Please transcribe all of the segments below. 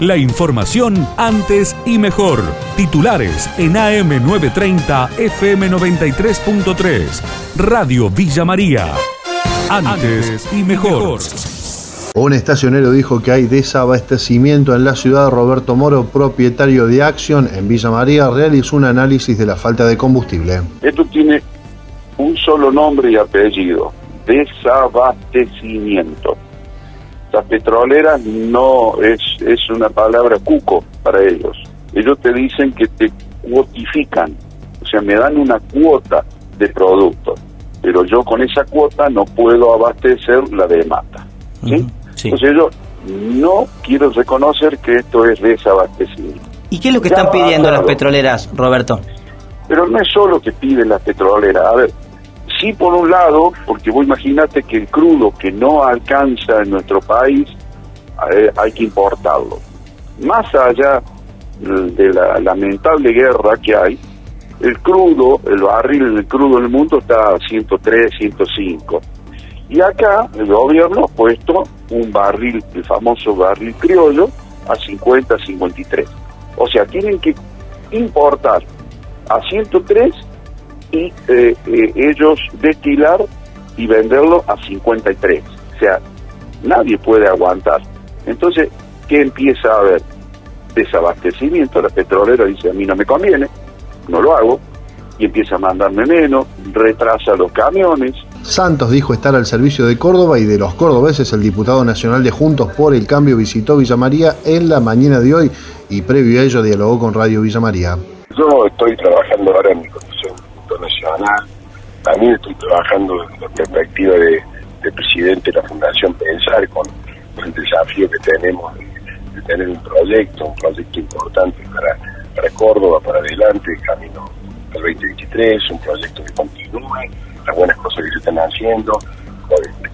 La información antes y mejor. Titulares en AM930 FM93.3. Radio Villa María. Antes y mejor. Un estacionero dijo que hay desabastecimiento en la ciudad. Roberto Moro, propietario de Action en Villa María, realizó un análisis de la falta de combustible. Esto tiene un solo nombre y apellido, desabastecimiento. Las petroleras no es, es una palabra cuco para ellos. Ellos te dicen que te cuotifican, o sea, me dan una cuota de productos, pero yo con esa cuota no puedo abastecer la de mata. ¿sí? Entonces yo no quiero reconocer que esto es desabastecimiento. ¿Y qué es lo que están pidiendo las petroleras, Roberto? Pero no es solo que piden las petroleras. A ver, sí por un lado, porque vos imaginate que el crudo que no alcanza en nuestro país eh, hay que importarlo. Más allá de la lamentable guerra que hay, el crudo, el barril del crudo en el mundo está a 103, 105. Y acá el gobierno ha puesto un barril, el famoso barril criollo, a 50, 53. O sea, tienen que importar a 103 y eh, eh, ellos destilar y venderlo a 53. O sea, nadie puede aguantar. Entonces, ¿qué empieza a haber? Desabastecimiento, la petrolera dice, a mí no me conviene, no lo hago, y empieza a mandarme menos, retrasa los camiones. Santos dijo estar al servicio de Córdoba y de los cordobeses. El diputado nacional de Juntos por el Cambio visitó Villa María en la mañana de hoy y previo a ello dialogó con Radio Villa María. Yo estoy trabajando ahora en mi comisión nacional, también estoy trabajando desde la perspectiva de, presidente de la Fundación Pensar con, el desafío que tenemos de, tener un proyecto, un proyecto importante para, para Córdoba, para adelante, camino al 2023, un proyecto que continúe, las buenas cosas que se están haciendo,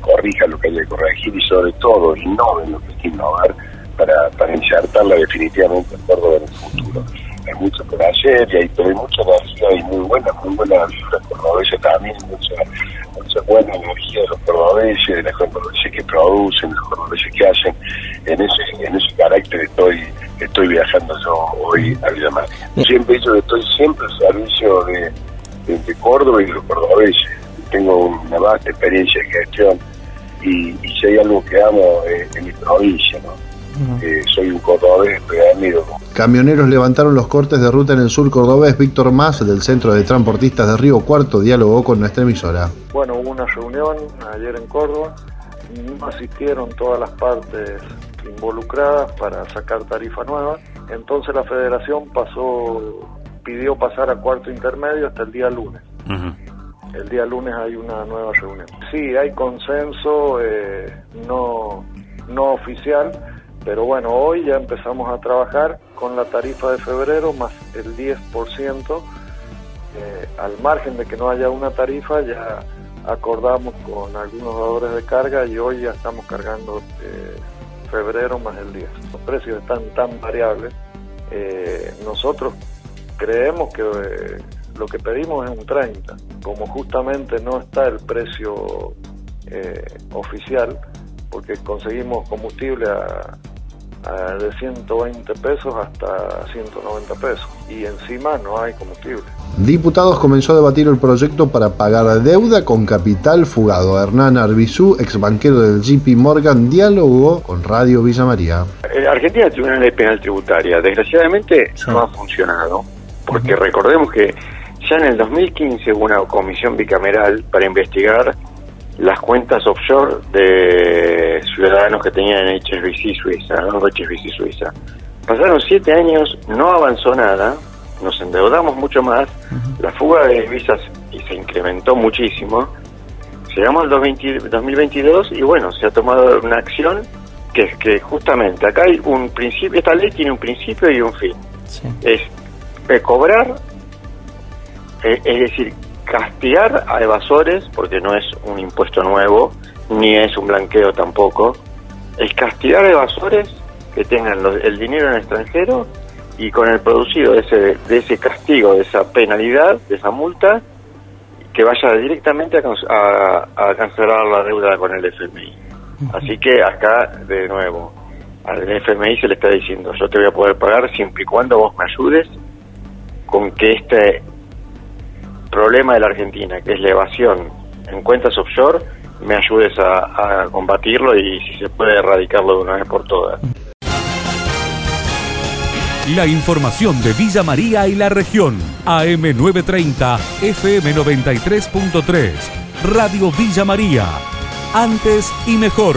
corrija lo que hay que corregir y sobre todo innove lo que hay que innovar para, para insertarla definitivamente en Córdoba en el futuro. Hay mucho por hacer y hay, hay mucha energía y muy buena, muy buena también, mucha, mucha buena energía de los cordobeses, de los cordobeses que producen, de los cordobeses que hacen, en ese, en ese carácter estoy estoy viajando yo hoy a Villa Siempre que estoy siempre al servicio de, de, Córdoba y de los cordobeses. Tengo una vasta experiencia de gestión y, si hay algo que amo es en mi provincia, ¿no? Eh, soy un cordobés. Camioneros levantaron los cortes de ruta en el sur cordobés. Víctor Más, del Centro de Transportistas de Río Cuarto, dialogó con nuestra emisora. Bueno, hubo una reunión ayer en Córdoba. No asistieron todas las partes involucradas para sacar tarifa nueva. Entonces la federación pasó, pidió pasar a cuarto intermedio hasta el día lunes. El día lunes hay una nueva reunión. Sí, hay consenso eh, no, no oficial pero bueno, hoy ya empezamos a trabajar con la tarifa de febrero más el 10%. Eh, al margen de que no haya una tarifa, ya acordamos con algunos dadores de carga y hoy ya estamos cargando eh, febrero más el 10. Los precios están tan variables. Eh, nosotros creemos que lo que pedimos es un 30. Como justamente no está el precio oficial, porque conseguimos combustible a, de 120 pesos hasta 190 pesos y encima no hay combustible. Diputados comenzó a debatir el proyecto para pagar deuda con capital fugado. Hernán Arbizú, ex banquero del JP Morgan, dialogó con Radio Villa María. En Argentina tiene una ley penal tributaria. Desgraciadamente no ha funcionado, porque recordemos que ya en el 2015 hubo una comisión bicameral para investigar las cuentas offshore de ciudadanos que tenían en HSBC Suiza, ¿no? HSBC Suiza. Pasaron siete años, no avanzó nada, nos endeudamos mucho más, la fuga de divisas se incrementó muchísimo. Llegamos al 2022 y bueno, se ha tomado una acción que es que justamente acá hay un principio, esta ley tiene un principio y un fin. Es cobrar, eh, es decir, castigar a evasores, porque no es un impuesto nuevo, ni es un blanqueo tampoco, es castigar a evasores que tengan el dinero en el extranjero y con el producido de ese, de ese castigo, de esa penalidad, de esa multa, que vaya directamente a, a, cancelar la deuda con el FMI. Así que acá, de nuevo, al FMI se le está diciendo, yo te voy a poder pagar siempre y cuando vos me ayudes con que este problema de la Argentina, que es la evasión en cuentas offshore, me ayudes a, combatirlo y si se puede erradicarlo de una vez por todas. La información de Villa María y la región. AM930, FM93.3. Radio Villa María. Antes y mejor.